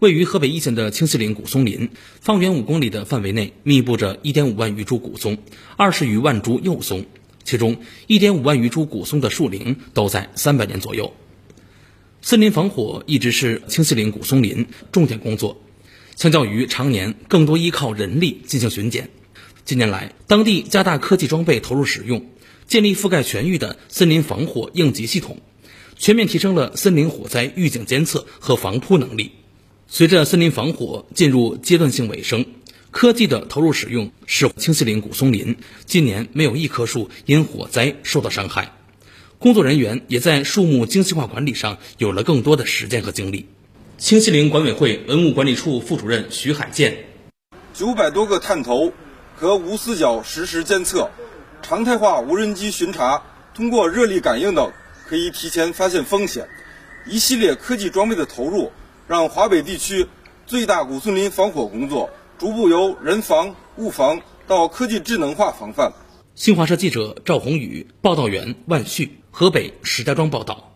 位于河北易县的清西岭古松林，方圆五公里的范围内密布着1.5万余株古松，二十余万株幼松，其中1.5万余株古松的树龄都在300年左右。森林防火一直是清西岭古松林重点工作，相较于常年更多依靠人力进行巡检，近年来当地加大科技装备投入使用，建立覆盖全域的森林防火应急系统，全面提升了森林火灾预警监测和防扑能力。随着森林防火进入阶段性尾声，科技的投入使用使清西岭古松林今年没有一棵树因火灾受到伤害，工作人员也在树木精细化管理上有了更多的时间和精力。清西岭管委会文物管理处副主任徐海建：九百多个探头，和无死角实时监测，常态化无人机巡查，通过热力感应等，可以提前发现风险。一系列科技装备的投入。让华北地区最大古森林防火工作逐步由人防、物防到科技智能化防范。新华社记者赵宏宇，报道员万旭，河北石家庄报道。